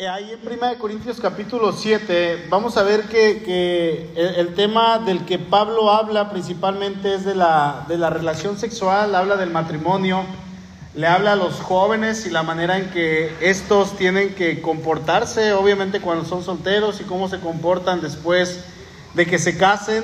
ahí en 1 Corintios capítulo 7 vamos a ver que, el, tema del que Pablo habla principalmente es de la, de la relación sexual, habla del matrimonio, le habla a los jóvenes y la manera en que estos tienen que comportarse, obviamente cuando son solteros y cómo se comportan después de que se casen.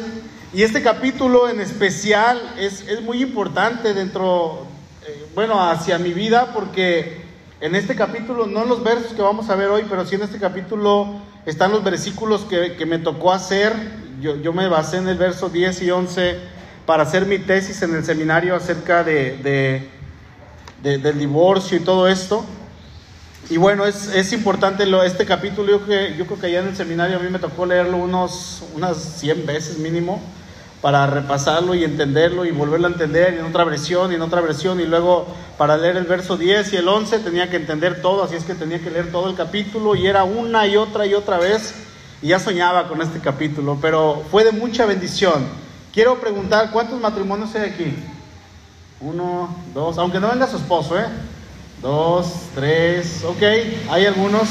Y este capítulo en especial es, es muy importante dentro, eh, bueno, hacia mi vida porque en este capítulo, no en los versos que vamos a ver hoy, pero sí en este capítulo están los versículos que, me tocó hacer. Yo, me basé en el verso 10 y 11 para hacer mi tesis en el seminario acerca de, del divorcio y todo esto. Y bueno, es, es importante lo, este capítulo, yo, que, yo creo que allá en el seminario a mí me tocó leerlo unos, unas 100 veces mínimo para repasarlo y entenderlo y volverlo a entender en otra versión y en otra versión y luego para leer el verso 10 y el 11 tenía que entender todo, así es que tenía que leer todo el capítulo y era una y otra y otra vez y ya soñaba con este capítulo, pero fue de mucha bendición. Quiero preguntar, ¿cuántos matrimonios hay aquí? Uno, dos, aunque no venga su esposo, ¿eh? Dos, tres, ok, hay algunos.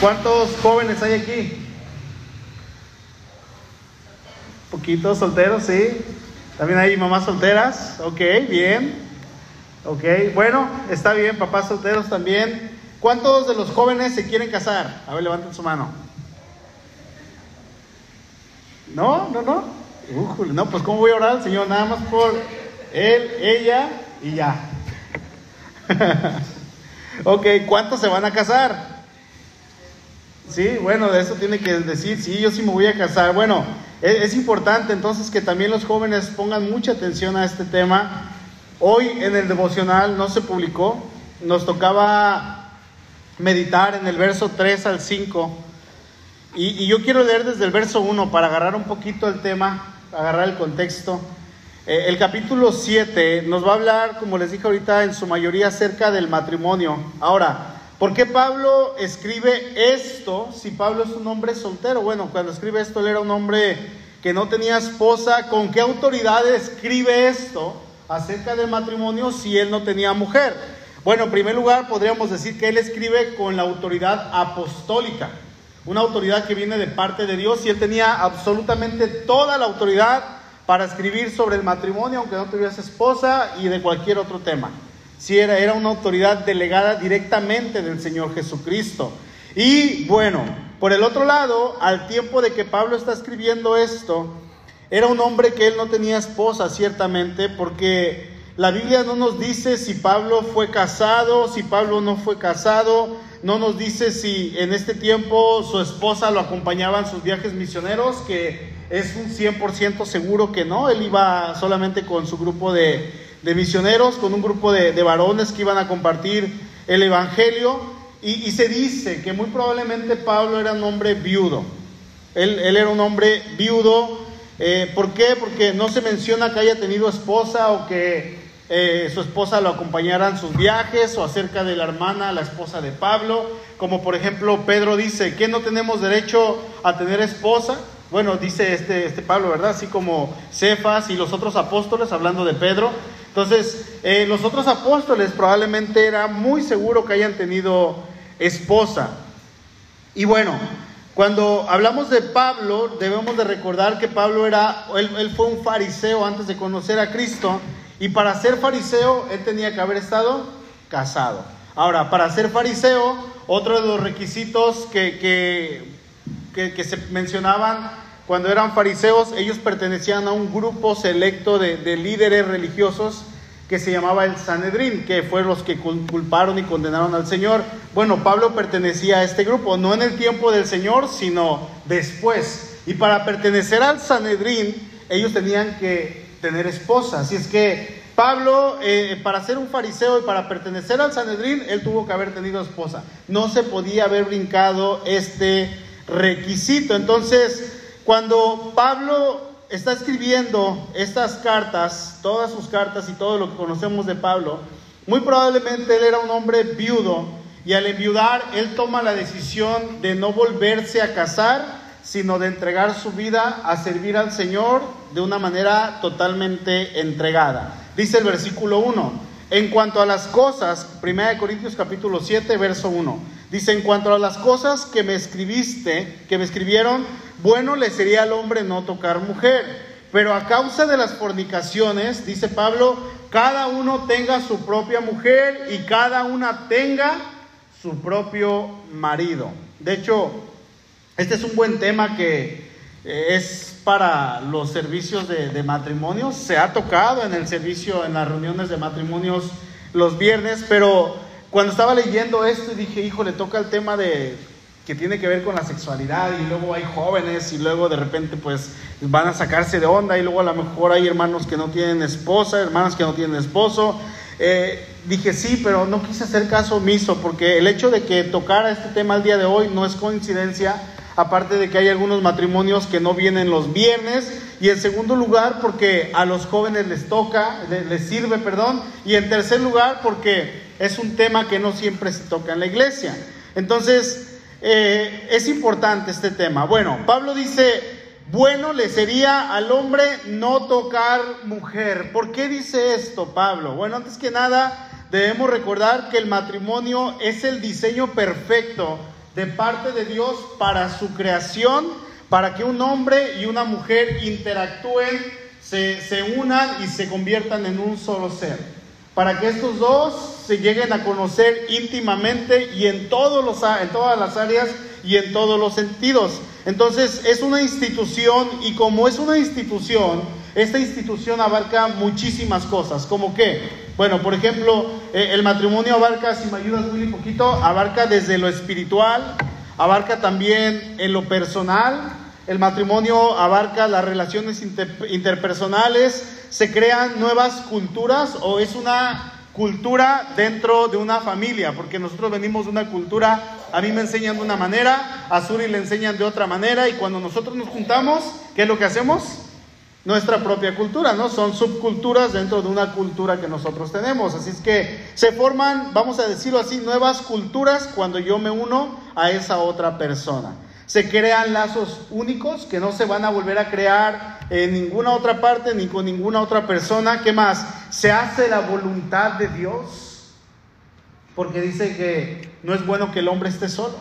¿Cuántos jóvenes hay aquí? Poquitos solteros, sí. También hay mamás solteras. Ok, bien. Ok, bueno, está bien, papás solteros también. ¿Cuántos de los jóvenes se quieren casar? A ver, levanten su mano. No, no, no. no, pues ¿cómo voy a orar al Señor? Nada más por él, ella y ya. ok, ¿cuántos se van a casar? Sí, bueno, de eso tiene que decir, sí, yo sí me voy a casar. Bueno, es, importante entonces que también los jóvenes pongan mucha atención a este tema. Hoy en el devocional no se publicó, nos tocaba meditar en el verso 3 al 5. Y, yo quiero leer desde el verso 1 para agarrar un poquito el tema, agarrar el contexto. Eh, el capítulo 7 nos va a hablar, como les dije ahorita, en su mayoría acerca del matrimonio. Ahora, ¿por qué Pablo escribe esto si Pablo es un hombre soltero? Bueno, cuando escribe esto él era un hombre que no tenía esposa, ¿con qué autoridad escribe esto acerca del matrimonio si él no tenía mujer? Bueno, en primer lugar podríamos decir que él escribe con la autoridad apostólica, una autoridad que viene de parte de Dios y él tenía absolutamente toda la autoridad para escribir sobre el matrimonio, aunque no tuviese esposa y de cualquier otro tema. Si era, era una autoridad delegada directamente del Señor Jesucristo. Y bueno, por el otro lado, al tiempo de que Pablo está escribiendo esto, era un hombre que él no tenía esposa, ciertamente, porque la Biblia no nos dice si Pablo fue casado, si Pablo no fue casado, no nos dice si en este tiempo su esposa lo acompañaba en sus viajes misioneros, que es un 100% seguro que no, él iba solamente con su grupo de, misioneros, con un grupo de, de varones que iban a compartir el Evangelio. Y, se dice que muy probablemente Pablo era un hombre viudo. Él, era un hombre viudo. Eh, ¿Por qué? Porque no se menciona que haya tenido esposa o que eh, su esposa lo acompañara en sus viajes o acerca de la hermana, la esposa de Pablo. Como por ejemplo Pedro dice que no tenemos derecho a tener esposa. Bueno, dice este, este Pablo, ¿verdad? Así como Cefas y los otros apóstoles, hablando de Pedro. Entonces, eh, los otros apóstoles probablemente era muy seguro que hayan tenido esposa. Y bueno, cuando hablamos de Pablo, debemos de recordar que Pablo era, él, fue un fariseo antes de conocer a Cristo, y para ser fariseo él tenía que haber estado casado. Ahora, para ser fariseo, otro de los requisitos que, que, se mencionaban cuando eran fariseos, ellos pertenecían a un grupo selecto de, de líderes religiosos que se llamaba el Sanedrín, que fueron los que culparon y condenaron al Señor. Bueno, Pablo pertenecía a este grupo, no en el tiempo del Señor, sino después. Y para pertenecer al Sanedrín, ellos tenían que tener esposa. Así es que Pablo, eh, para ser un fariseo y para pertenecer al Sanedrín, él tuvo que haber tenido esposa. No se podía haber brincado este requisito. Entonces, cuando Pablo está escribiendo estas cartas, todas sus cartas y todo lo que conocemos de Pablo, muy probablemente él era un hombre viudo y al enviudar él toma la decisión de no volverse a casar, sino de entregar su vida a servir al Señor de una manera totalmente entregada. Dice el versículo 1, en cuanto a las cosas, 1 Corintios capítulo 7, verso 1, Dice, en cuanto a las cosas que me escribiste, que me escribieron, bueno le sería al hombre no tocar mujer. Pero a causa de las fornicaciones, dice Pablo, cada uno tenga su propia mujer y cada una tenga su propio marido. De hecho, este es un buen tema que eh, es para los servicios de, de matrimonios. Se ha tocado en el servicio, en las reuniones de matrimonios los viernes, pero cuando estaba leyendo esto dije, hijo, le toca el tema de que tiene que ver con la sexualidad y luego hay jóvenes y luego de repente pues van a sacarse de onda y luego a lo mejor hay hermanos que no tienen esposa, hermanas que no tienen esposo. Eh, dije sí, pero no quise hacer caso omiso porque el hecho de que tocara este tema el día de hoy no es coincidencia, aparte de que hay algunos matrimonios que no vienen los viernes y en segundo lugar porque a los jóvenes les toca, les sirve, perdón, y en tercer lugar porque es un tema que no siempre se toca en la iglesia. Entonces, eh, es importante este tema. Bueno, Pablo dice, bueno le sería al hombre no tocar mujer. ¿Por qué dice esto Pablo? Bueno, antes que nada, debemos recordar que el matrimonio es el diseño perfecto de parte de Dios para su creación, para que un hombre y una mujer interactúen, se, se unan y se conviertan en un solo ser. Para que estos dos se lleguen a conocer íntimamente y en, todos los, en todas las áreas y en todos los sentidos. Entonces es una institución y como es una institución, esta institución abarca muchísimas cosas, como que, bueno, por ejemplo, eh, el matrimonio abarca, si me ayudas muy poquito, abarca desde lo espiritual, abarca también en lo personal, el matrimonio abarca las relaciones interpersonales, se crean nuevas culturas o es una cultura dentro de una familia, porque nosotros venimos de una cultura, a mí me enseñan de una manera, a Suri le enseñan de otra manera, y cuando nosotros nos juntamos, ¿qué es lo que hacemos? Nuestra propia cultura, ¿no? Son subculturas dentro de una cultura que nosotros tenemos. Así es que se forman, vamos a decirlo así, nuevas culturas cuando yo me uno a esa otra persona. Se crean lazos únicos que no se van a volver a crear en ninguna otra parte ni con ninguna otra persona. ¿Qué más? Se hace la voluntad de Dios. Porque dice que no es bueno que el hombre esté solo.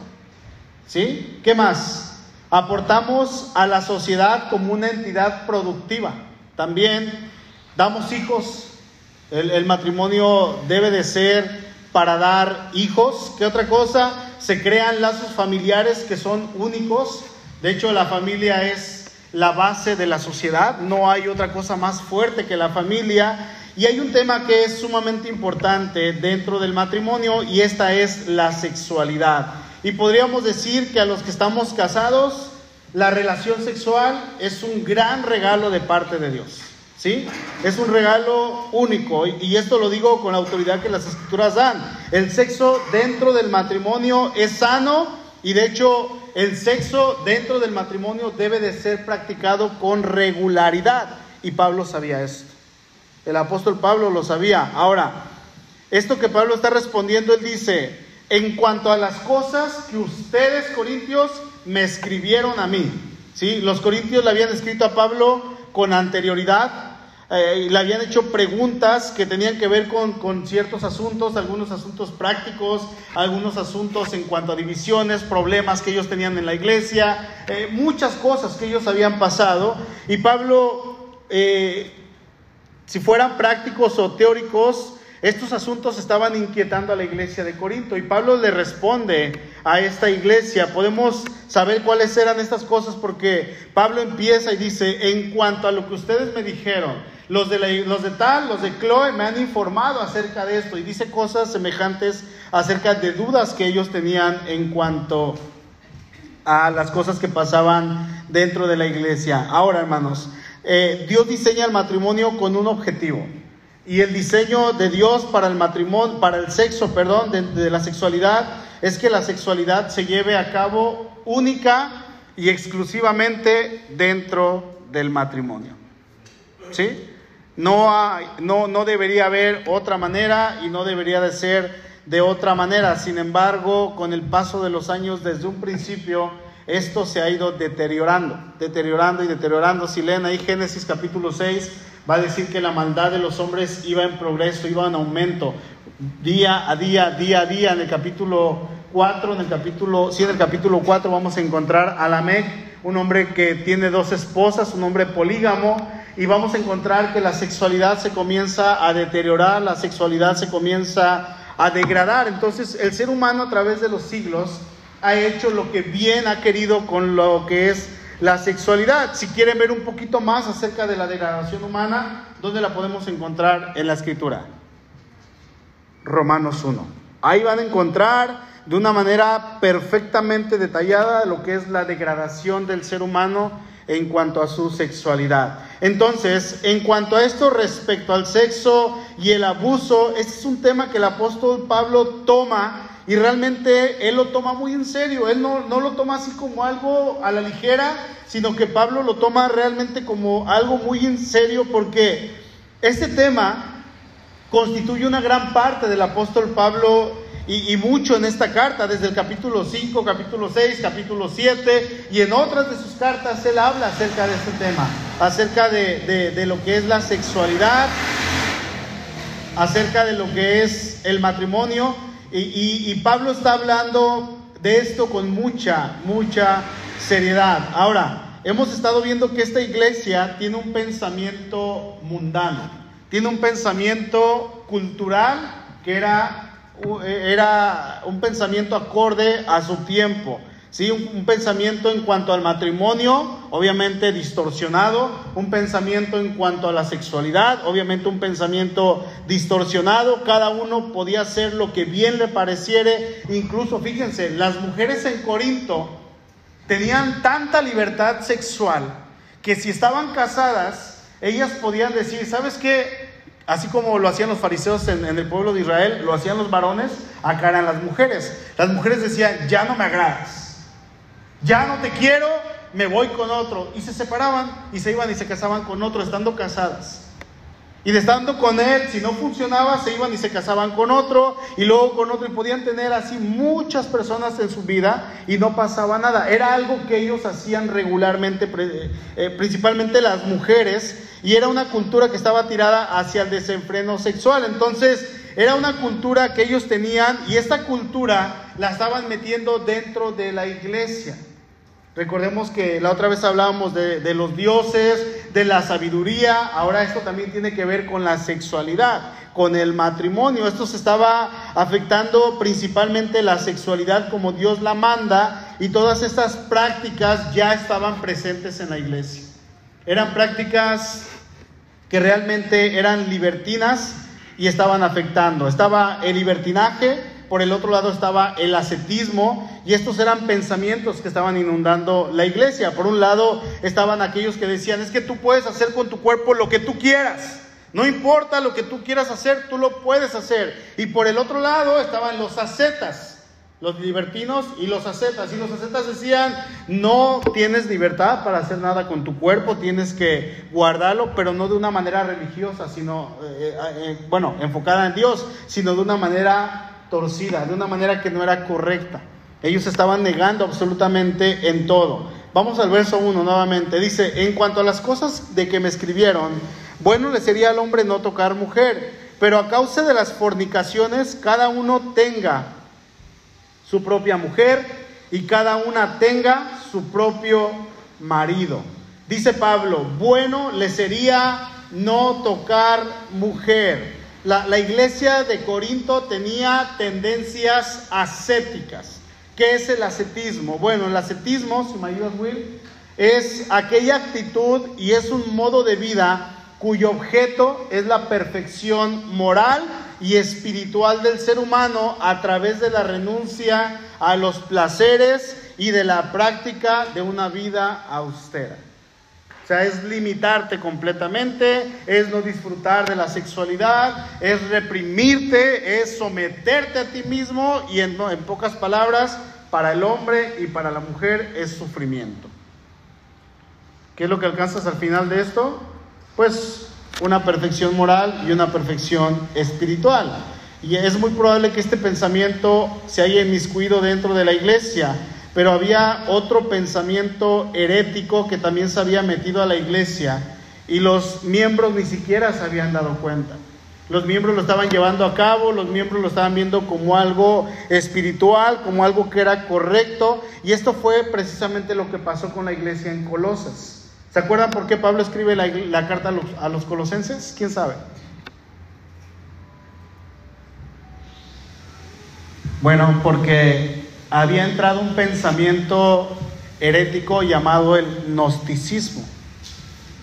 ¿Sí? ¿Qué más? Aportamos a la sociedad como una entidad productiva. También damos hijos. El, el matrimonio debe de ser para dar hijos. ¿Qué otra cosa? Se crean lazos familiares que son únicos. De hecho, la familia es la base de la sociedad. No hay otra cosa más fuerte que la familia. Y hay un tema que es sumamente importante dentro del matrimonio y esta es la sexualidad. Y podríamos decir que a los que estamos casados, la relación sexual es un gran regalo de parte de Dios. ¿Sí? Es un regalo único y esto lo digo con la autoridad que las escrituras dan. El sexo dentro del matrimonio es sano y de hecho el sexo dentro del matrimonio debe de ser practicado con regularidad. Y Pablo sabía esto. El apóstol Pablo lo sabía. Ahora, esto que Pablo está respondiendo, él dice, en cuanto a las cosas que ustedes, corintios, me escribieron a mí. ¿Sí? Los corintios le habían escrito a Pablo con anterioridad eh, le habían hecho preguntas que tenían que ver con, ciertos asuntos, algunos asuntos prácticos, algunos asuntos en cuanto a divisiones, problemas que ellos tenían en la iglesia, eh, muchas cosas que ellos habían pasado. Y Pablo, eh, si fueran prácticos o teóricos, estos asuntos estaban inquietando a la iglesia de Corinto y Pablo le responde a esta iglesia. Podemos saber cuáles eran estas cosas porque Pablo empieza y dice, en cuanto a lo que ustedes me dijeron, los de, de tal, los de Chloe me han informado acerca de esto y dice cosas semejantes acerca de dudas que ellos tenían en cuanto a las cosas que pasaban dentro de la iglesia. Ahora, hermanos, eh, Dios diseña el matrimonio con un objetivo. Y el diseño de Dios para el matrimonio, para el sexo, perdón, de, la sexualidad, es que la sexualidad se lleve a cabo única y exclusivamente dentro del matrimonio. ¿Sí? No, no, no debería haber otra manera y no debería de ser de otra manera. Sin embargo, con el paso de los años, desde un principio, esto se ha ido deteriorando, deteriorando y deteriorando. Si leen ahí Génesis capítulo 6, va a decir que la maldad de los hombres iba en progreso, iba en aumento, día a día, día a día. En el capítulo 4, en el capítulo, sí, en el capítulo 4 vamos a encontrar a Lamec, un hombre que tiene dos esposas, un hombre polígamo, y vamos a encontrar que la sexualidad se comienza a deteriorar, la sexualidad se comienza a degradar. Entonces el ser humano a través de los siglos ha hecho lo que bien ha querido con lo que es la sexualidad. Si quieren ver un poquito más acerca de la degradación humana, ¿dónde la podemos encontrar en la escritura? Romanos 1. Ahí van a encontrar de una manera perfectamente detallada lo que es la degradación del ser humano en cuanto a su sexualidad. Entonces, en cuanto a esto respecto al sexo y el abuso, este es un tema que el apóstol Pablo toma y realmente él lo toma muy en serio. Él no, no lo toma así como algo a la ligera, sino que Pablo lo toma realmente como algo muy en serio porque este tema constituye una gran parte del apóstol Pablo y, mucho en esta carta, desde el capítulo 5, capítulo 6, capítulo 7, y en otras de sus cartas él habla acerca de este tema, acerca de, de lo que es la sexualidad, acerca de lo que es el matrimonio, y, y, Pablo está hablando de esto con mucha, mucha seriedad. Ahora, hemos estado viendo que esta iglesia tiene un pensamiento mundano, tiene un pensamiento cultural que era era un pensamiento acorde a su tiempo. ¿sí? Un, pensamiento en cuanto al matrimonio, obviamente distorsionado, un pensamiento en cuanto a la sexualidad, obviamente un pensamiento distorsionado, cada uno podía hacer lo que bien le pareciere, incluso fíjense, las mujeres en Corinto tenían tanta libertad sexual que si estaban casadas, ellas podían decir, ¿sabes qué? Así como lo hacían los fariseos en, el pueblo de Israel, lo hacían los varones, acá eran las mujeres. Las mujeres decían, ya no me agradas, ya no te quiero, me voy con otro. Y se separaban y se iban y se casaban con otro, estando casadas. Y de estando con él, si no funcionaba, se iban y se casaban con otro, y luego con otro, y podían tener así muchas personas en su vida y no pasaba nada. Era algo que ellos hacían regularmente, eh, principalmente las mujeres, y era una cultura que estaba tirada hacia el desenfreno sexual. Entonces, era una cultura que ellos tenían, y esta cultura la estaban metiendo dentro de la iglesia. Recordemos que la otra vez hablábamos de, los dioses, de la sabiduría, ahora esto también tiene que ver con la sexualidad, con el matrimonio. Esto se estaba afectando principalmente la sexualidad como Dios la manda y todas estas prácticas ya estaban presentes en la iglesia. Eran prácticas que realmente eran libertinas y estaban afectando. Estaba el libertinaje, por el otro lado estaba el ascetismo y estos eran pensamientos que estaban inundando la iglesia. Por un lado estaban aquellos que decían, es que tú puedes hacer con tu cuerpo lo que tú quieras. No importa lo que tú quieras hacer, tú lo puedes hacer. Y por el otro lado estaban los ascetas, los libertinos y los ascetas. Y los ascetas decían, no tienes libertad para hacer nada con tu cuerpo, tienes que guardarlo, pero no de una manera religiosa, sino, eh, eh, eh, bueno, enfocada en Dios, sino de una manera torcida, de una manera que no era correcta. Ellos estaban negando absolutamente en todo. Vamos al verso 1 nuevamente. Dice, en cuanto a las cosas de que me escribieron, bueno le sería al hombre no tocar mujer, pero a causa de las fornicaciones, cada uno tenga su propia mujer y cada una tenga su propio marido. Dice Pablo, bueno le sería no tocar mujer la, iglesia de Corinto tenía tendencias ascéticas. ¿Qué es el ascetismo? Bueno, el ascetismo, si me ayudas, Will, es aquella actitud y es un modo de vida cuyo objeto es la perfección moral y espiritual del ser humano a través de la renuncia a los placeres y de la práctica de una vida austera es limitarte completamente, es no disfrutar de la sexualidad, es reprimirte, es someterte a ti mismo y en, en pocas palabras, para el hombre y para la mujer es sufrimiento. ¿Qué es lo que alcanzas al final de esto? Pues una perfección moral y una perfección espiritual. Y es muy probable que este pensamiento se haya inmiscuido dentro de la iglesia pero había otro pensamiento herético que también se había metido a la iglesia y los miembros ni siquiera se habían dado cuenta. los miembros lo estaban llevando a cabo, los miembros lo estaban viendo como algo espiritual, como algo que era correcto, y esto fue precisamente lo que pasó con la iglesia en Colosas. ¿Se acuerdan por qué Pablo escribe la, carta a los, a los colosenses? ¿Quién sabe? Bueno, porque había entrado un pensamiento herético llamado el gnosticismo.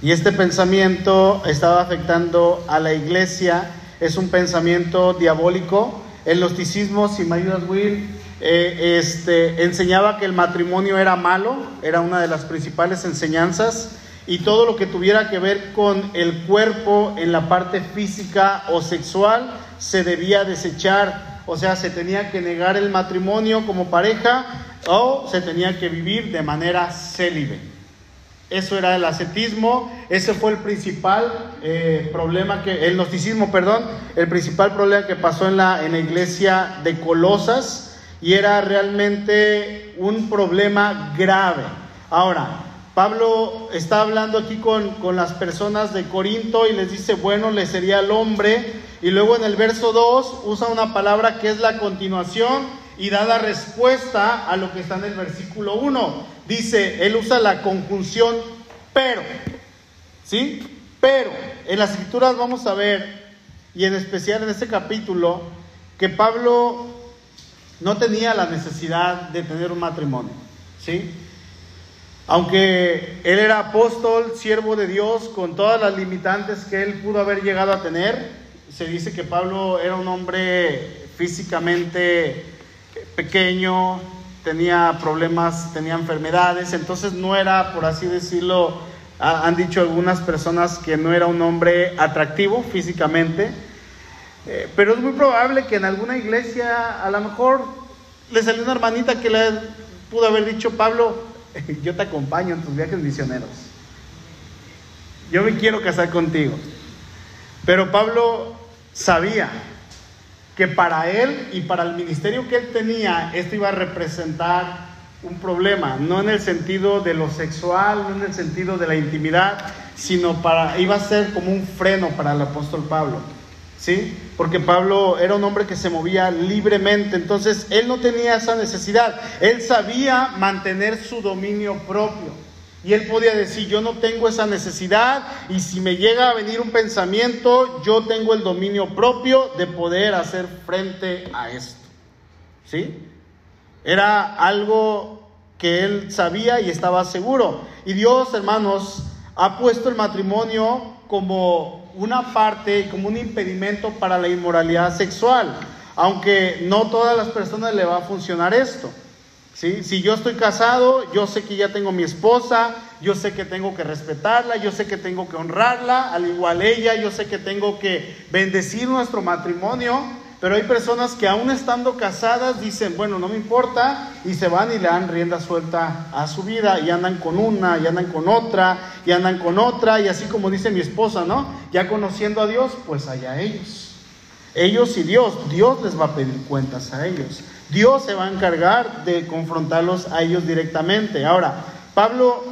Y este pensamiento estaba afectando a la iglesia, es un pensamiento diabólico. El gnosticismo, si me ayudas Will, eh, este, enseñaba que el matrimonio era malo, era una de las principales enseñanzas, y todo lo que tuviera que ver con el cuerpo en la parte física o sexual se debía desechar o sea, se tenía que negar el matrimonio como pareja o se tenía que vivir de manera célibe. Eso era el ascetismo, ese fue el principal eh, problema que, el gnosticismo, perdón, el principal problema que pasó en la, en la iglesia de Colosas y era realmente un problema grave. Ahora, Pablo está hablando aquí con, con las personas de Corinto y les dice, bueno, le sería al hombre y luego en el verso 2 usa una palabra que es la continuación y da la respuesta a lo que está en el versículo 1. Dice, él usa la conjunción pero. ¿Sí? Pero en las escrituras vamos a ver, y en especial en este capítulo, que Pablo no tenía la necesidad de tener un matrimonio. ¿Sí? Aunque él era apóstol, siervo de Dios, con todas las limitantes que él pudo haber llegado a tener, se dice que Pablo era un hombre físicamente pequeño, tenía problemas, tenía enfermedades, entonces no era, por así decirlo, han dicho algunas personas que no era un hombre atractivo físicamente, eh, pero es muy probable que en alguna iglesia a lo mejor le salió una hermanita que le pudo haber dicho, Pablo, yo te acompaño en tus viajes misioneros, yo me quiero casar contigo. Pero Pablo sabía que para él y para el ministerio que él tenía, esto iba a representar un problema, no en el sentido de lo sexual, no en el sentido de la intimidad, sino para iba a ser como un freno para el apóstol Pablo. ¿Sí? Porque Pablo era un hombre que se movía libremente, entonces él no tenía esa necesidad, él sabía mantener su dominio propio. Y él podía decir, yo no tengo esa necesidad y si me llega a venir un pensamiento, yo tengo el dominio propio de poder hacer frente a esto. ¿Sí? Era algo que él sabía y estaba seguro. Y Dios, hermanos, ha puesto el matrimonio como una parte, como un impedimento para la inmoralidad sexual, aunque no todas las personas le va a funcionar esto. Si yo estoy casado, yo sé que ya tengo mi esposa, yo sé que tengo que respetarla, yo sé que tengo que honrarla, al igual ella, yo sé que tengo que bendecir nuestro matrimonio, pero hay personas que aún estando casadas dicen, bueno, no me importa, y se van y le dan rienda suelta a su vida, y andan con una, y andan con otra, y andan con otra, y así como dice mi esposa, ¿no? Ya conociendo a Dios, pues allá ellos. Ellos y Dios, Dios les va a pedir cuentas a ellos. Dios se va a encargar de confrontarlos a ellos directamente. Ahora, Pablo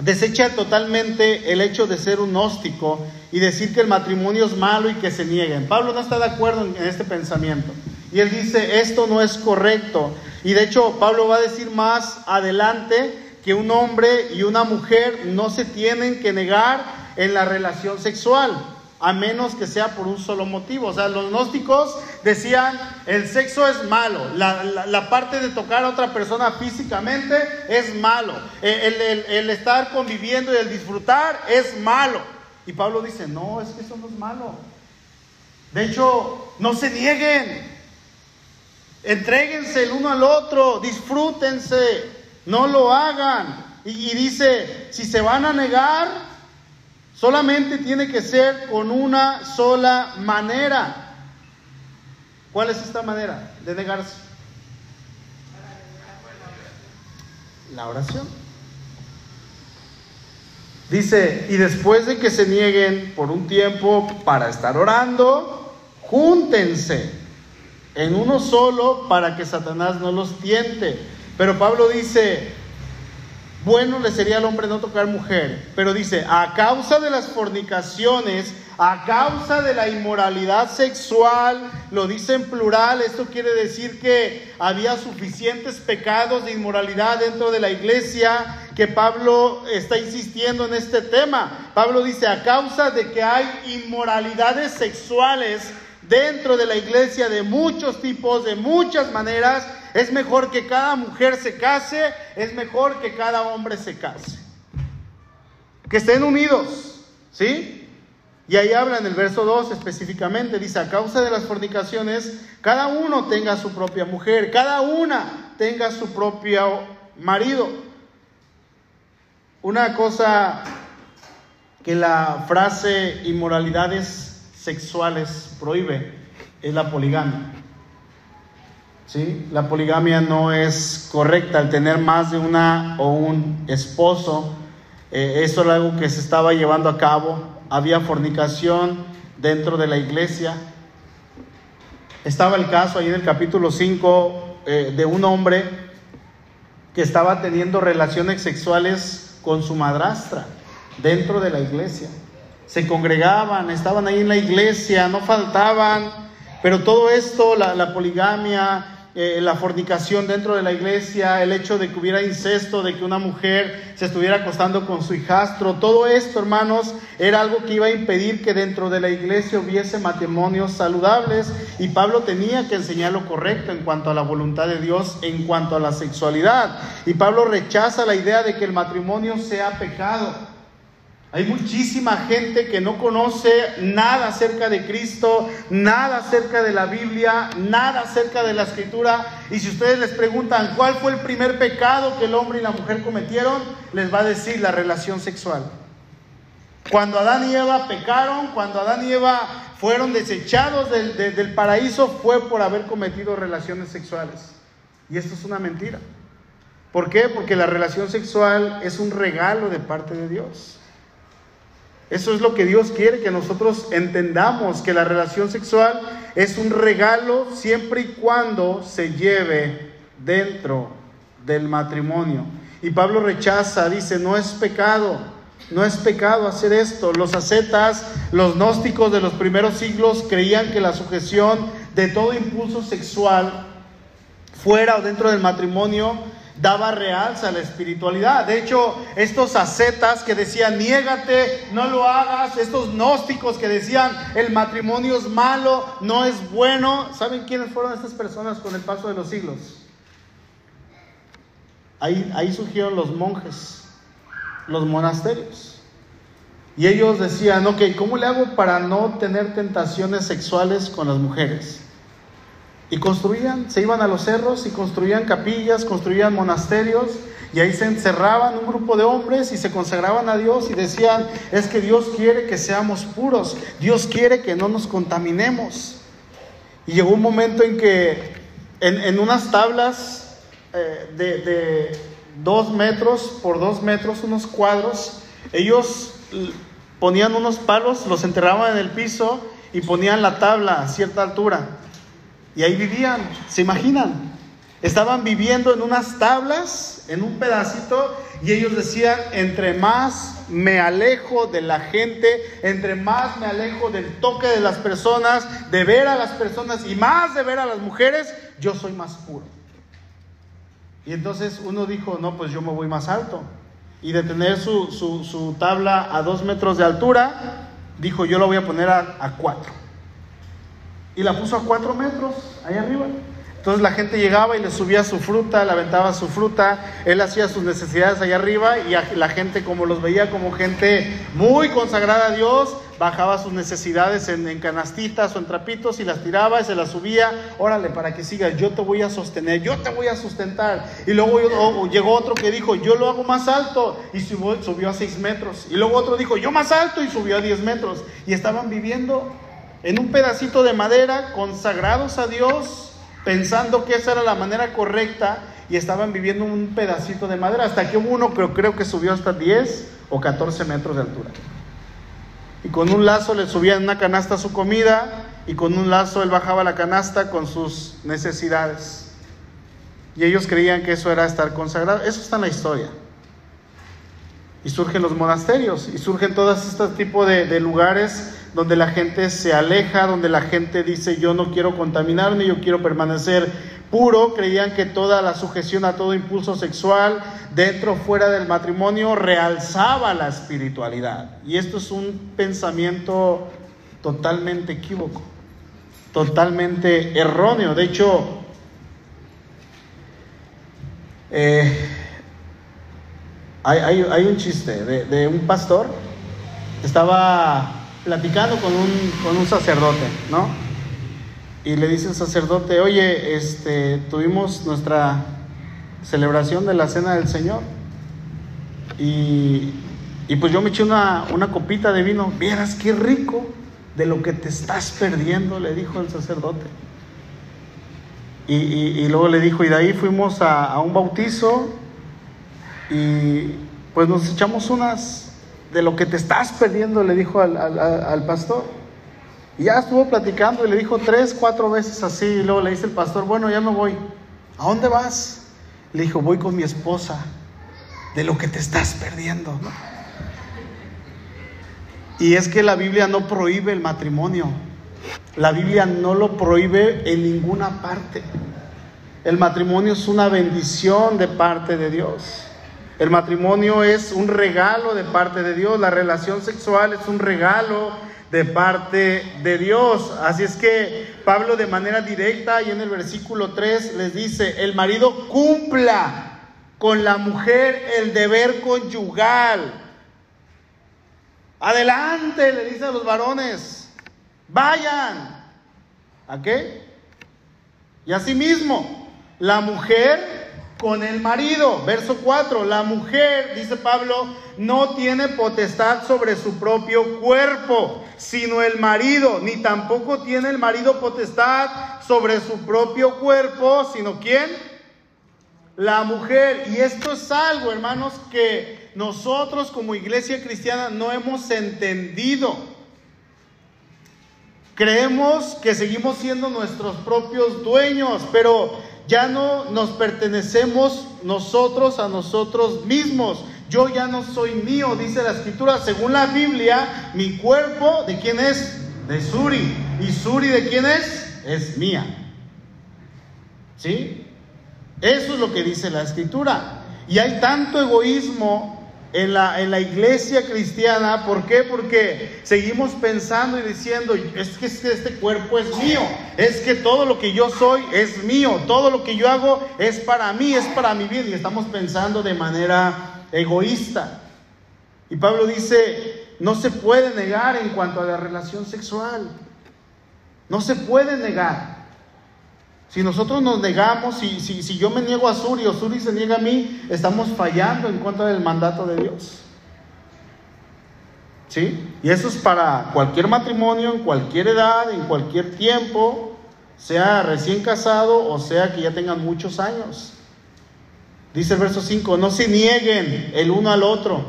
desecha totalmente el hecho de ser un gnóstico y decir que el matrimonio es malo y que se nieguen. Pablo no está de acuerdo en este pensamiento. Y él dice, esto no es correcto. Y de hecho, Pablo va a decir más adelante que un hombre y una mujer no se tienen que negar en la relación sexual a menos que sea por un solo motivo. O sea, los gnósticos decían, el sexo es malo, la, parte de tocar a otra persona físicamente es malo, el, estar conviviendo y el disfrutar es malo. Y Pablo dice, no, es que eso no es malo. De hecho, no se nieguen, entréguense el uno al otro, disfrútense, no lo hagan. y dice, si se van a negar, Solamente tiene que ser con una sola manera. ¿Cuál es esta manera de negarse? La oración. Dice, y después de que se nieguen por un tiempo para estar orando, júntense en uno solo para que Satanás no los tiente. Pero Pablo dice, bueno le sería al hombre no tocar mujer, pero dice, a causa de las fornicaciones a causa de la inmoralidad sexual, lo dice en plural, esto quiere decir que había suficientes pecados de inmoralidad dentro de la iglesia, que Pablo está insistiendo en este tema. Pablo dice, a causa de que hay inmoralidades sexuales dentro de la iglesia de muchos tipos, de muchas maneras, es mejor que cada mujer se case, es mejor que cada hombre se case. Que estén unidos, ¿sí? Y ahí habla en el verso 2 específicamente, dice, a causa de las fornicaciones, cada uno tenga su propia mujer, cada una tenga su propio marido. Una cosa que la frase inmoralidades sexuales prohíbe es la poligamia. ¿Sí? La poligamia no es correcta, al tener más de una o un esposo, eh, eso era algo que se estaba llevando a cabo había fornicación dentro de la iglesia. Estaba el caso ahí en el capítulo 5 eh, de un hombre que estaba teniendo relaciones sexuales con su madrastra dentro de la iglesia. Se congregaban, estaban ahí en la iglesia, no faltaban, pero todo esto, la, poligamia, eh, la fornicación dentro de la iglesia, el hecho de que hubiera incesto, de que una mujer se estuviera acostando con su hijastro, todo esto, hermanos, era algo que iba a impedir que dentro de la iglesia hubiese matrimonios saludables y Pablo tenía que enseñar lo correcto en cuanto a la voluntad de Dios, en cuanto a la sexualidad. Y Pablo rechaza la idea de que el matrimonio sea pecado. Hay muchísima gente que no conoce nada acerca de Cristo, nada acerca de la Biblia, nada acerca de la Escritura. Y si ustedes les preguntan cuál fue el primer pecado que el hombre y la mujer cometieron, les va a decir la relación sexual. Cuando Adán y Eva pecaron, cuando Adán y Eva fueron desechados del, del paraíso, fue por haber cometido relaciones sexuales. Y esto es una mentira. ¿Por qué? Porque la relación sexual es un regalo de parte de Dios. Eso es lo que Dios quiere que nosotros entendamos, que la relación sexual es un regalo siempre y cuando se lleve dentro del matrimonio. Y Pablo rechaza, dice, no es pecado, no es pecado hacer esto. Los ascetas, los gnósticos de los primeros siglos creían que la sujeción de todo impulso sexual fuera o dentro del matrimonio daba realza a la espiritualidad. De hecho, estos ascetas que decían, niégate, no lo hagas, estos gnósticos que decían, el matrimonio es malo, no es bueno, ¿saben quiénes fueron estas personas con el paso de los siglos? Ahí, ahí surgieron los monjes, los monasterios. Y ellos decían, ok, ¿cómo le hago para no tener tentaciones sexuales con las mujeres? Y construían, se iban a los cerros y construían capillas, construían monasterios y ahí se encerraban un grupo de hombres y se consagraban a Dios y decían, es que Dios quiere que seamos puros, Dios quiere que no nos contaminemos. Y llegó un momento en que en, unas tablas eh, de, de dos metros por dos metros, unos cuadros, ellos ponían unos palos, los enterraban en el piso y ponían la tabla a cierta altura. Y ahí vivían, ¿se imaginan? Estaban viviendo en unas tablas, en un pedacito, y ellos decían, entre más me alejo de la gente, entre más me alejo del toque de las personas, de ver a las personas y más de ver a las mujeres, yo soy más puro. Y entonces uno dijo, no, pues yo me voy más alto. Y de tener su, su, tabla a dos metros de altura, dijo, yo lo voy a poner a, a cuatro y la puso a cuatro metros ahí arriba. Entonces la gente llegaba y le subía su fruta, le aventaba su fruta, él hacía sus necesidades allá arriba y la gente como los veía como gente muy consagrada a Dios, bajaba sus necesidades en, canastitas o en trapitos y las tiraba y se las subía, órale, para que sigas, yo te voy a sostener, yo te voy a sustentar. Y luego llegó otro que dijo, yo lo hago más alto y subió, subió a seis metros. Y luego otro dijo, yo más alto y subió a diez metros. Y estaban viviendo en un pedacito de madera, consagrados a Dios, pensando que esa era la manera correcta y estaban viviendo un pedacito de madera, hasta que uno creo, creo que subió hasta 10 o 14 metros de altura. Y con un lazo le subían una canasta su comida y con un lazo él bajaba la canasta con sus necesidades. Y ellos creían que eso era estar consagrado. Eso está en la historia. Y surgen los monasterios y surgen todos estos tipos de, de lugares donde la gente se aleja, donde la gente dice yo no quiero contaminarme, yo quiero permanecer puro, creían que toda la sujeción a todo impulso sexual dentro o fuera del matrimonio realzaba la espiritualidad. Y esto es un pensamiento totalmente equívoco, totalmente erróneo. De hecho, eh, hay, un chiste de un pastor, estaba platicando con un, con un sacerdote, ¿no? Y le dice el sacerdote, oye, este, tuvimos nuestra celebración de la cena del Señor. Y, y pues yo me eché una, una copita de vino. Vieras qué rico de lo que te estás perdiendo, le dijo el sacerdote. Y, y, luego le dijo, y de ahí fuimos a, a un bautizo y pues nos echamos unas, de lo que te estás perdiendo, le dijo al, pastor. Y ya estuvo platicando y le dijo tres, cuatro veces así. Y luego le dice el pastor, bueno, ya no voy. ¿A dónde vas? Le dijo, voy con mi esposa. De lo que te estás perdiendo. Y es que la Biblia no prohíbe el matrimonio. La Biblia no lo prohíbe en ninguna parte. El matrimonio es una bendición de parte de Dios. El matrimonio es un regalo de parte de Dios, la relación sexual es un regalo de parte de Dios. Así es que Pablo de manera directa y en el versículo 3 les dice, el marido cumpla con la mujer el deber conyugal. Adelante, le dice a los varones, vayan. ¿A qué? Y asimismo, la mujer con el marido. Verso 4, la mujer, dice Pablo, no tiene potestad sobre su propio cuerpo, sino el marido, ni tampoco tiene el marido potestad sobre su propio cuerpo, sino quién? La mujer. Y esto es algo, hermanos, que nosotros como iglesia cristiana no hemos entendido. Creemos que seguimos siendo nuestros propios dueños, pero ya no nos pertenecemos nosotros a nosotros mismos. Yo ya no soy mío, dice la escritura. Según la Biblia, mi cuerpo, ¿de quién es? De Suri. ¿Y Suri de quién es? Es mía. ¿Sí? Eso es lo que dice la escritura. Y hay tanto egoísmo en la, en la iglesia cristiana. ¿Por qué? Porque seguimos pensando y diciendo, es que este cuerpo es mío, es que todo lo que yo soy es mío, todo lo que yo hago es para mí, es para mi bien. Y estamos pensando de manera egoísta. Y Pablo dice, no se puede negar en cuanto a la relación sexual. No se puede negar. Si nosotros nos negamos, si, si, si yo me niego a Suri o Suri se niega a mí, estamos fallando en contra del mandato de Dios. ¿Sí? Y eso es para cualquier matrimonio, en cualquier edad, en cualquier tiempo, sea recién casado o sea que ya tengan muchos años. Dice el verso 5, no se nieguen el uno al otro,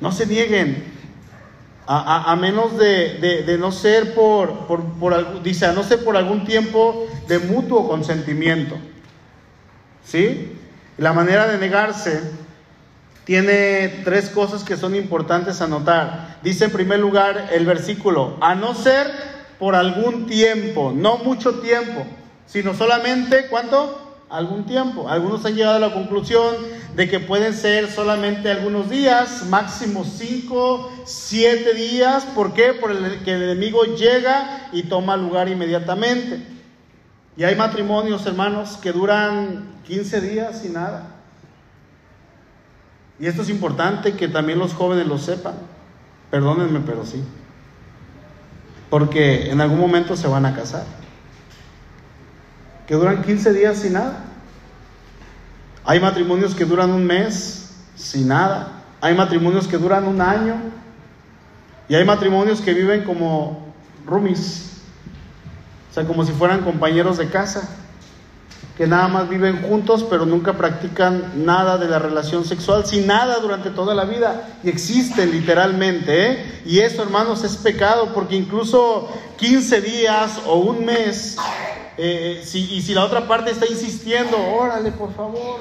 no se nieguen a, menos de, no ser por, por, dice, a no ser por algún tiempo de mutuo consentimiento. ¿Sí? La manera de negarse tiene tres cosas que son importantes a notar. Dice en primer lugar el versículo, a no ser por algún tiempo, no mucho tiempo, sino solamente, ¿cuánto? Algún tiempo. Algunos han llegado a la conclusión de que pueden ser solamente algunos días, máximo cinco, siete días. ¿Por qué? Porque el enemigo llega y toma lugar inmediatamente. Y hay matrimonios, hermanos, que duran 15 días y nada. Y esto es importante que también los jóvenes lo sepan. Perdónenme, pero sí. Porque en algún momento se van a casar. Que duran 15 días y nada. Hay matrimonios que duran un mes sin nada. Hay matrimonios que duran un año. Y hay matrimonios que viven como roomies. O sea, como si fueran compañeros de casa. Que nada más viven juntos, pero nunca practican nada de la relación sexual, sin nada durante toda la vida. Y existen literalmente. ¿eh? Y eso, hermanos, es pecado, porque incluso 15 días o un mes eh, eh, si, y si la otra parte está insistiendo, órale, por favor,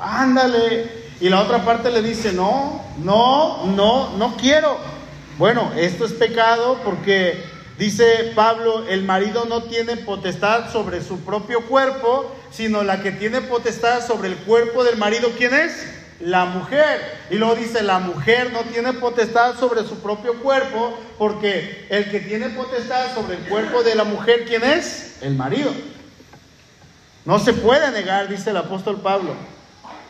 ándale. Y la otra parte le dice, no, no, no, no quiero. Bueno, esto es pecado porque dice Pablo, el marido no tiene potestad sobre su propio cuerpo, sino la que tiene potestad sobre el cuerpo del marido, ¿quién es? La mujer. Y luego dice, la mujer no tiene potestad sobre su propio cuerpo, porque el que tiene potestad sobre el cuerpo de la mujer, ¿quién es? El marido. No se puede negar, dice el apóstol Pablo.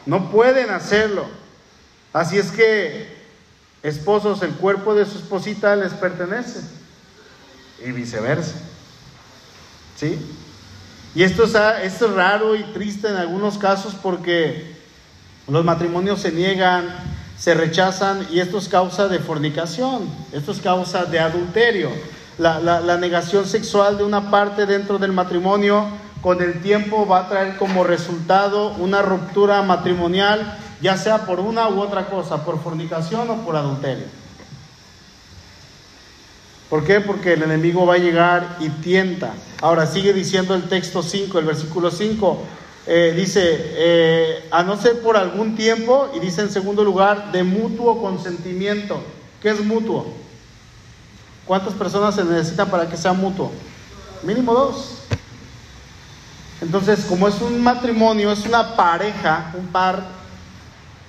No pueden hacerlo. Así es que, esposos, el cuerpo de su esposita les pertenece. Y viceversa. ¿Sí? Y esto es, esto es raro y triste en algunos casos porque los matrimonios se niegan, se rechazan y esto es causa de fornicación, esto es causa de adulterio. La, negación sexual de una parte dentro del matrimonio con el tiempo va a traer como resultado una ruptura matrimonial, ya sea por una u otra cosa, por fornicación o por adulterio. ¿Por qué? Porque el enemigo va a llegar y tienta. Ahora sigue diciendo el texto 5, el versículo 5, eh, dice, eh, a no ser por algún tiempo, y dice en segundo lugar, de mutuo consentimiento. ¿Qué es mutuo? ¿Cuántas personas se necesitan para que sea mutuo? Mínimo dos. Entonces, como es un matrimonio, es una pareja, un par,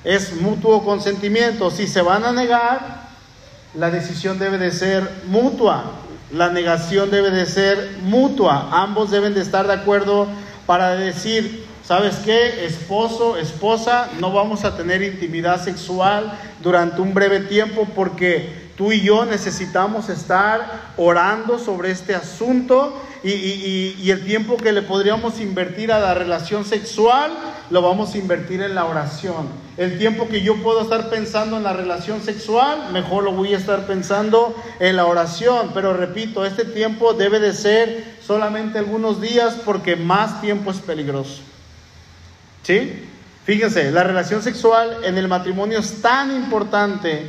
es mutuo consentimiento. Si se van a negar, la decisión debe de ser mutua. La negación debe de ser mutua. Ambos deben de estar de acuerdo para decir, ¿Sabes qué? Esposo, esposa, no vamos a tener intimidad sexual durante un breve tiempo porque tú y yo necesitamos estar orando sobre este asunto y, el tiempo que le podríamos invertir a la relación sexual lo vamos a invertir en la oración. El tiempo que yo puedo estar pensando en la relación sexual, mejor lo voy a estar pensando en la oración. Pero repito, este tiempo debe de ser solamente algunos días porque más tiempo es peligroso. ¿Sí? Fíjense, la relación sexual en el matrimonio es tan importante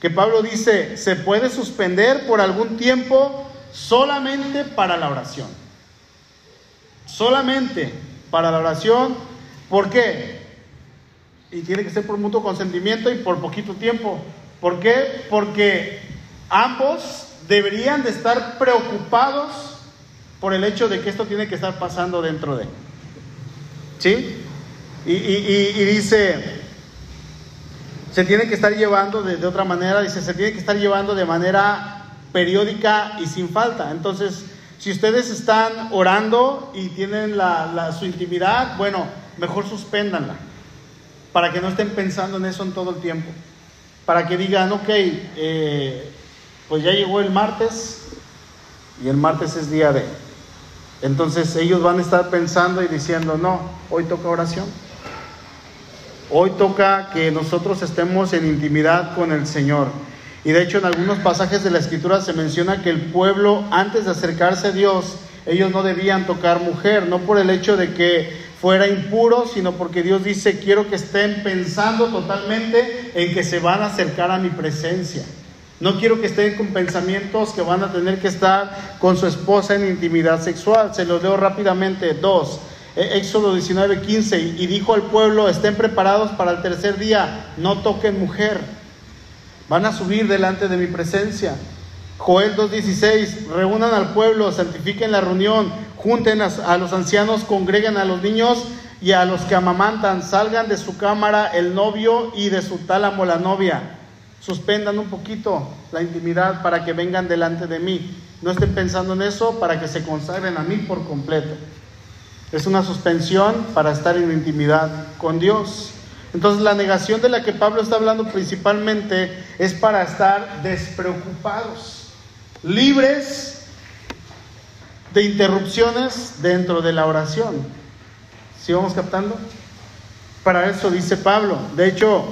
que Pablo dice, se puede suspender por algún tiempo solamente para la oración. Solamente para la oración. ¿Por qué? Y tiene que ser por mutuo consentimiento y por poquito tiempo. ¿Por qué? Porque ambos deberían de estar preocupados por el hecho de que esto tiene que estar pasando dentro de. ¿Sí? Y, dice, se tiene que estar llevando de, otra manera, dice, se tiene que estar llevando de manera periódica y sin falta. Entonces, si ustedes están orando y tienen la, su intimidad, bueno, mejor suspéndanla, para que no estén pensando en eso en todo el tiempo. Para que digan, ok, eh, pues ya llegó el martes y el martes es día de... Entonces ellos van a estar pensando y diciendo, no, hoy toca oración. Hoy toca que nosotros estemos en intimidad con el Señor. Y de hecho en algunos pasajes de la Escritura se menciona que el pueblo antes de acercarse a Dios, ellos no debían tocar mujer, no por el hecho de que fuera impuro, sino porque Dios dice, quiero que estén pensando totalmente en que se van a acercar a mi presencia. No quiero que estén con pensamientos que van a tener que estar con su esposa en intimidad sexual. Se los leo rápidamente. Dos, Éxodo 19, 15, y dijo al pueblo, estén preparados para el tercer día, no toquen mujer, van a subir delante de mi presencia. Joel 2.16, reúnan al pueblo, santifiquen la reunión, junten a, los ancianos, congreguen a los niños y a los que amamantan, salgan de su cámara el novio y de su tálamo la novia. Suspendan un poquito la intimidad para que vengan delante de mí. No estén pensando en eso para que se consagren a mí por completo. Es una suspensión para estar en intimidad con Dios. Entonces la negación de la que Pablo está hablando principalmente es para estar despreocupados, libres de interrupciones dentro de la oración. ¿Sí vamos captando? Para eso dice Pablo. De hecho,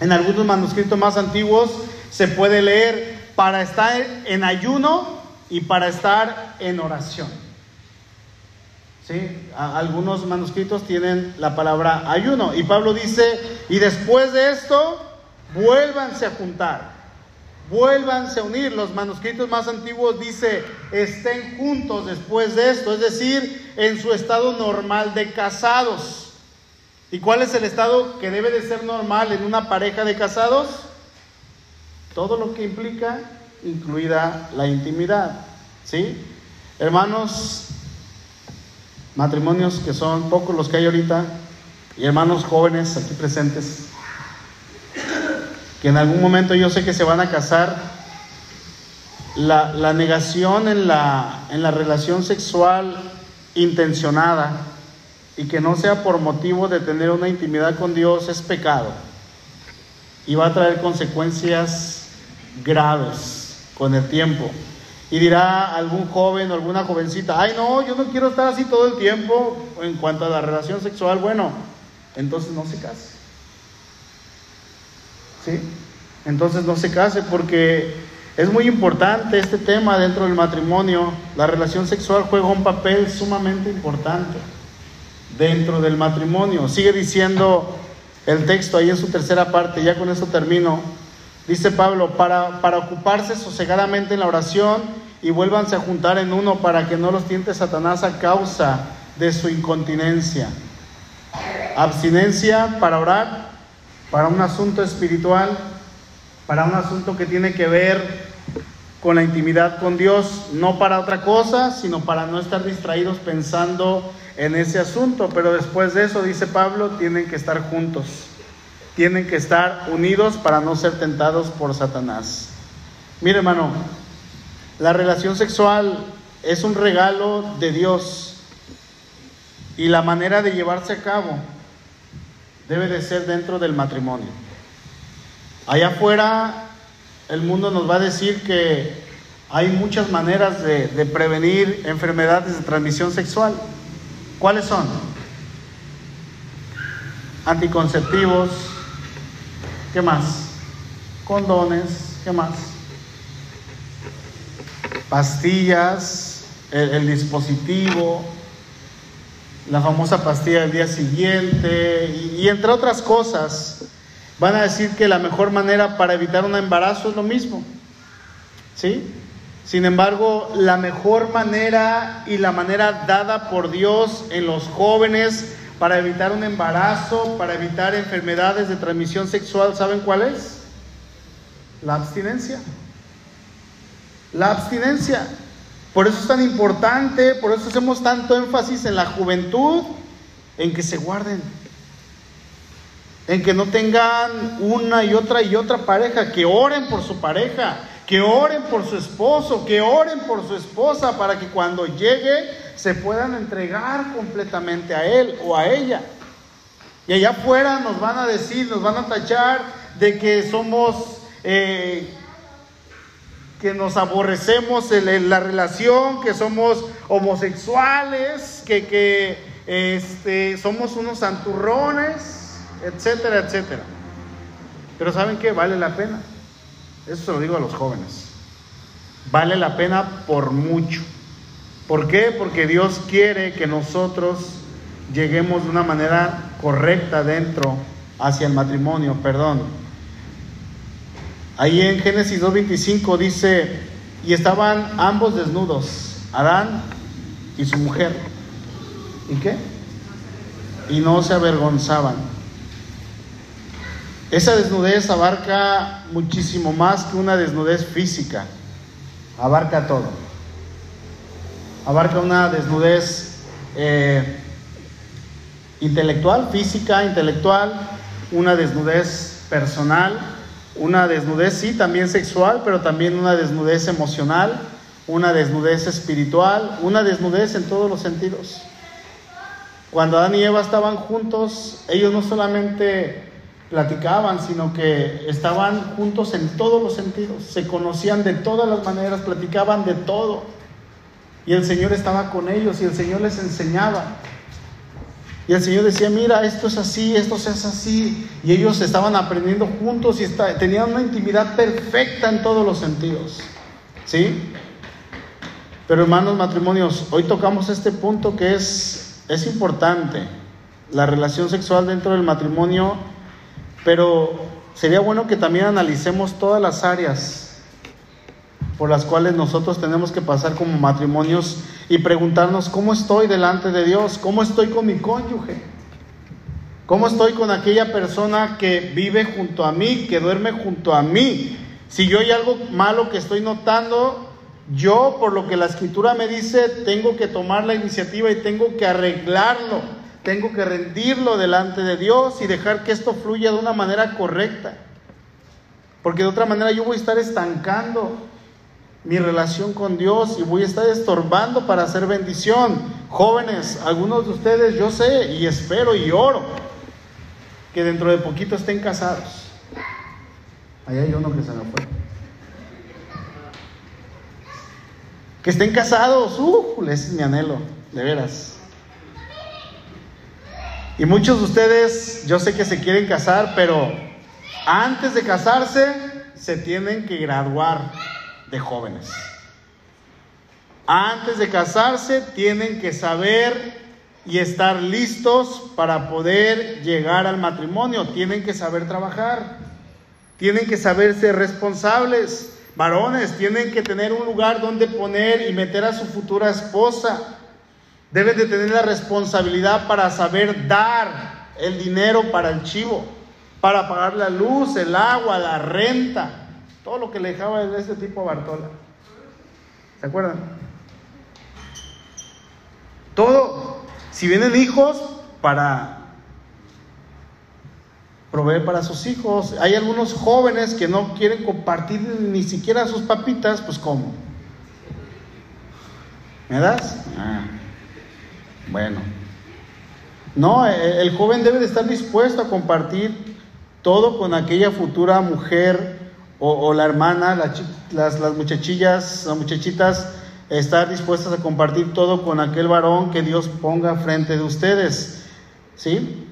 en algunos manuscritos más antiguos se puede leer para estar en ayuno y para estar en oración. ¿Sí? algunos manuscritos tienen la palabra ayuno. Y Pablo dice, y después de esto, vuélvanse a juntar, vuélvanse a unir. Los manuscritos más antiguos dice, estén juntos después de esto, es decir, en su estado normal de casados. ¿Y cuál es el estado que debe de ser normal en una pareja de casados? todo lo que implica, incluida la intimidad. ¿Sí? Hermanos, matrimonios que son pocos los que hay ahorita, y hermanos jóvenes aquí presentes, que en algún momento yo sé que se van a casar, la, la negación en la, en la relación sexual intencionada y que no sea por motivo de tener una intimidad con Dios es pecado y va a traer consecuencias graves con el tiempo. Y dirá algún joven o alguna jovencita, ay no, yo no quiero estar así todo el tiempo en cuanto a la relación sexual. Bueno, entonces no se case. ¿Sí? Entonces no se case porque es muy importante este tema dentro del matrimonio. La relación sexual juega un papel sumamente importante dentro del matrimonio. Sigue diciendo el texto ahí en su tercera parte, ya con eso termino. Dice Pablo, para, para ocuparse sosegadamente en la oración y vuélvanse a juntar en uno para que no los tiente Satanás a causa de su incontinencia. Abstinencia para orar, para un asunto espiritual, para un asunto que tiene que ver con la intimidad con Dios, no para otra cosa, sino para no estar distraídos pensando en ese asunto, pero después de eso, dice Pablo, tienen que estar juntos, tienen que estar unidos para no ser tentados por Satanás. Mire hermano, la relación sexual es un regalo de Dios y la manera de llevarse a cabo debe de ser dentro del matrimonio. Allá afuera el mundo nos va a decir que hay muchas maneras de, de prevenir enfermedades de transmisión sexual. ¿Cuáles son? Anticonceptivos, ¿qué más? Condones, ¿qué más? Pastillas, el, dispositivo, la famosa pastilla del día siguiente y, y, entre otras cosas, van a decir que la mejor manera para evitar un embarazo es lo mismo. ¿Sí? Sin embargo, la mejor manera y la manera dada por Dios en los jóvenes para evitar un embarazo, para evitar enfermedades de transmisión sexual, ¿saben cuál es? La abstinencia. La abstinencia. Por eso es tan importante, por eso hacemos tanto énfasis en la juventud, en que se guarden, en que no tengan una y otra y otra pareja, que oren por su pareja, que oren por su esposo, que oren por su esposa para que cuando llegue se puedan entregar completamente a él o a ella. Y allá afuera nos van a decir, nos van a tachar de que somos, eh, que nos aborrecemos en la relación, que somos homosexuales, que, que este, somos unos santurrones, etcétera, etcétera. Pero ¿saben qué? Vale la pena. Eso se lo digo a los jóvenes. Vale la pena por mucho. ¿Por qué? Porque Dios quiere que nosotros lleguemos de una manera correcta dentro hacia el matrimonio, perdón. Ahí en Génesis 2.25 dice, y estaban ambos desnudos, Adán y su mujer. ¿Y qué? Y no se avergonzaban. Esa desnudez abarca muchísimo más que una desnudez física, abarca todo. Abarca una desnudez eh, intelectual, física, intelectual, una desnudez personal, una desnudez sí también sexual, pero también una desnudez emocional, una desnudez espiritual, una desnudez en todos los sentidos. Cuando Adán y Eva estaban juntos, ellos no solamente platicaban, sino que estaban juntos en todos los sentidos, se conocían de todas las maneras, platicaban de todo. Y el Señor estaba con ellos y el Señor les enseñaba. Y el Señor decía, mira, esto es así, esto hace así. Y ellos estaban aprendiendo juntos y tenían una intimidad perfecta en todos los sentidos. ¿Sí? Pero hermanos matrimonios, hoy tocamos este punto que es, es importante. La relación sexual dentro del matrimonio pero sería bueno que también analicemos todas las áreas por las cuales nosotros tenemos que pasar como matrimonios y preguntarnos cómo estoy delante de Dios, cómo estoy con mi cónyuge, cómo estoy con aquella persona que vive junto a mí, que duerme junto a mí, Si yo hay algo malo que estoy notando, yo, por lo que la escritura me dice, tengo que tomar la iniciativa y tengo que arreglarlo, tengo que rendirlo delante de Dios y dejar que esto fluya de una manera correcta. Porque de otra manera yo voy a estar estancando mi relación con Dios y voy a estar estorbando para hacer bendición. Jóvenes, algunos de ustedes yo sé y espero y oro que dentro de poquito estén casados. Ahí hay uno que se me fue. Que estén casados, uh, ese es mi anhelo, de veras. Y muchos de ustedes, yo sé que se quieren casar, pero antes de casarse se tienen que graduar de jóvenes. Antes de casarse tienen que saber y estar listos para poder llegar al matrimonio. Tienen que saber trabajar. Tienen que saber ser responsables. Varones tienen que tener un lugar donde poner y meter a su futura esposa. Deben de tener la responsabilidad para saber dar el dinero para el chivo, para pagar la luz, el agua, la renta, todo lo que le dejaba de este tipo Bartola. ¿Se acuerdan? Todo. Si vienen hijos, para proveer para sus hijos. Hay algunos jóvenes que no quieren compartir ni siquiera sus papitas, pues ¿cómo? ¿Me das? Ah, bueno. No, e, el joven debe de estar dispuesto a compartir todo con aquella futura mujer o, la hermana, las, las muchachillas, las muchachitas, estar dispuestas a compartir todo con aquel varón que Dios ponga frente de ustedes. ¿Sí?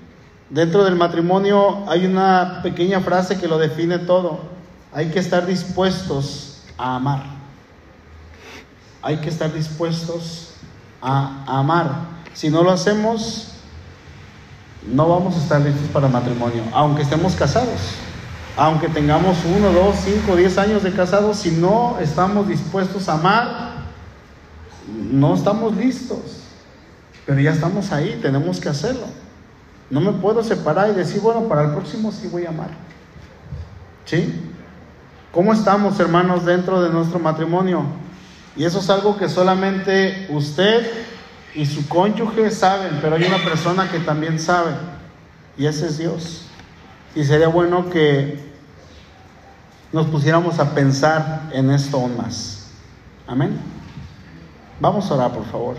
Dentro del matrimonio hay una pequeña frase que lo define todo. Hay que estar dispuestos a amar. Hay que estar dispuestos a amar. Si no lo hacemos, no vamos a estar listos para matrimonio, aunque estemos casados. Aunque tengamos uno, dos, cinco, diez años de casados, si no estamos dispuestos a amar, no estamos listos. Pero ya estamos ahí, tenemos que hacerlo. No me puedo separar y decir, bueno, para el próximo sí voy a amar. ¿Sí? ¿Cómo estamos, hermanos, dentro de nuestro matrimonio? Y eso es algo que solamente usted y su cónyuge saben, pero hay una persona que también sabe, y ese es Dios. Y sería bueno que nos pusiéramos a pensar en esto aún más. Amén. Vamos a orar, por favor.